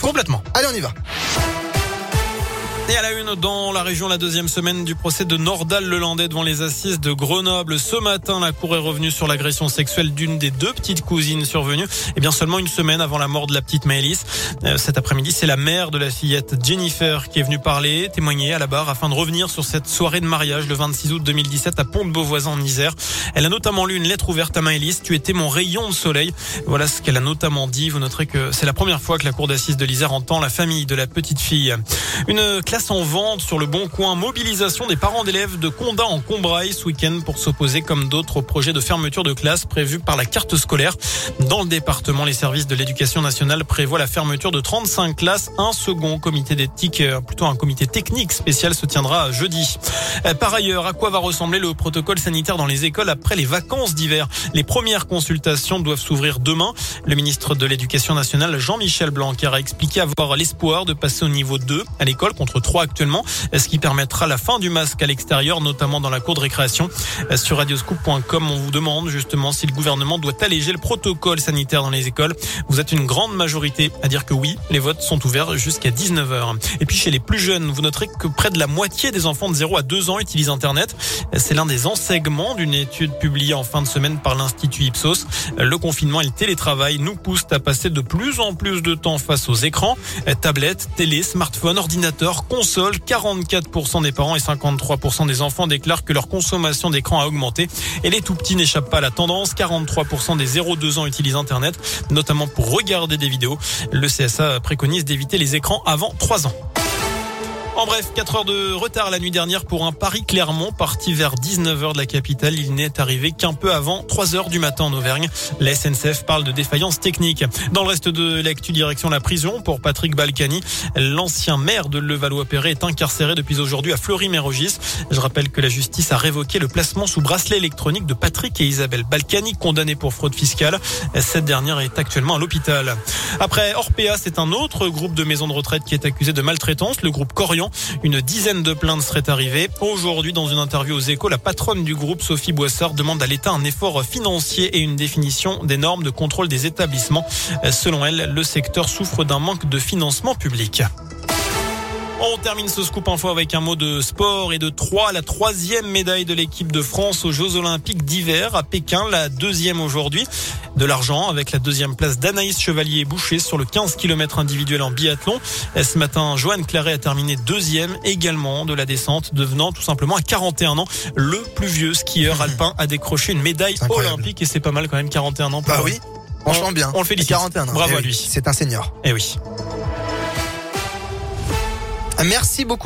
Complètement. Allez, on y va. Et à la une, dans la région, la deuxième semaine du procès de Nordal Lelandais devant les assises de Grenoble. Ce matin, la cour est revenue sur l'agression sexuelle d'une des deux petites cousines survenues. Et bien seulement une semaine avant la mort de la petite Maëlys. Euh, cet après-midi, c'est la mère de la fillette Jennifer qui est venue parler, témoigner à la barre afin de revenir sur cette soirée de mariage le 26 août 2017 à Pont-de-Beauvoisin en Isère. Elle a notamment lu une lettre ouverte à Maëlys. Tu étais mon rayon de soleil. Voilà ce qu'elle a notamment dit. Vous noterez que c'est la première fois que la cour d'assises de l'Isère entend la famille de la petite fille. Une classe en vente sur le bon coin. Mobilisation des parents d'élèves de Condat en Combraille ce week-end pour s'opposer comme d'autres au projet de fermeture de classe prévu par la carte scolaire. Dans le département, les services de l'éducation nationale prévoient la fermeture de 35 classes. Un second comité d'éthique, euh, plutôt un comité technique spécial se tiendra jeudi. Euh, par ailleurs, à quoi va ressembler le protocole sanitaire dans les écoles après les vacances d'hiver? Les premières consultations doivent s'ouvrir demain. Le ministre de l'éducation nationale, Jean-Michel Blanquer, a expliqué avoir l'espoir de passer au niveau 2 à l'école contre 3 actuellement, ce qui permettra la fin du masque à l'extérieur, notamment dans la cour de récréation. Sur radioscoop.com, on vous demande justement si le gouvernement doit alléger le protocole sanitaire dans les écoles. Vous êtes une grande majorité à dire que oui, les votes sont ouverts jusqu'à 19h. Et puis chez les plus jeunes, vous noterez que près de la moitié des enfants de 0 à 2 ans utilisent Internet. C'est l'un des enseignements d'une étude publiée en fin de semaine par l'Institut Ipsos. Le confinement et le télétravail nous poussent à passer de plus en plus de temps face aux écrans, tablettes, télé, smartphones, ordinateurs, consoles. 44% des parents et 53% des enfants déclarent que leur consommation d'écran a augmenté. Et les tout petits n'échappent pas à la tendance. 43% des 0-2 ans utilisent Internet, notamment pour regarder des vidéos. Le CSA préconise d'éviter les écrans avant 3 ans. En bref, 4 heures de retard la nuit dernière pour un Paris-Clermont parti vers 19h de la capitale. Il n'est arrivé qu'un peu avant 3 heures du matin en Auvergne. La SNCF parle de défaillance technique. Dans le reste de l'actu direction la prison pour Patrick Balkany. L'ancien maire de Levallois-Perret est incarcéré depuis aujourd'hui à Fleury-Mérogis. Je rappelle que la justice a révoqué le placement sous bracelet électronique de Patrick et Isabelle Balkany condamnés pour fraude fiscale. Cette dernière est actuellement à l'hôpital. Après Orpea, c'est un autre groupe de maisons de retraite qui est accusé de maltraitance, le groupe Corian. Une dizaine de plaintes seraient arrivées. Aujourd'hui, dans une interview aux échos, la patronne du groupe, Sophie Boissard, demande à l'État un effort financier et une définition des normes de contrôle des établissements. Selon elle, le secteur souffre d'un manque de financement public. On termine ce scoop info avec un mot de sport et de 3. La troisième médaille de l'équipe de France aux Jeux Olympiques d'hiver à Pékin. La deuxième aujourd'hui. De l'argent avec la deuxième place d'Anaïs Chevalier-Boucher sur le 15 km individuel en biathlon. Ce matin, Joanne Claret a terminé deuxième également de la descente, devenant tout simplement à 41 ans le plus vieux skieur alpin à décrocher une médaille olympique. Et c'est pas mal quand même, 41 ans. Bah oui, franchement bien. On le félicite. 41 ans. Bravo Eh à oui, lui. C'est un senior. Eh oui. Merci beaucoup.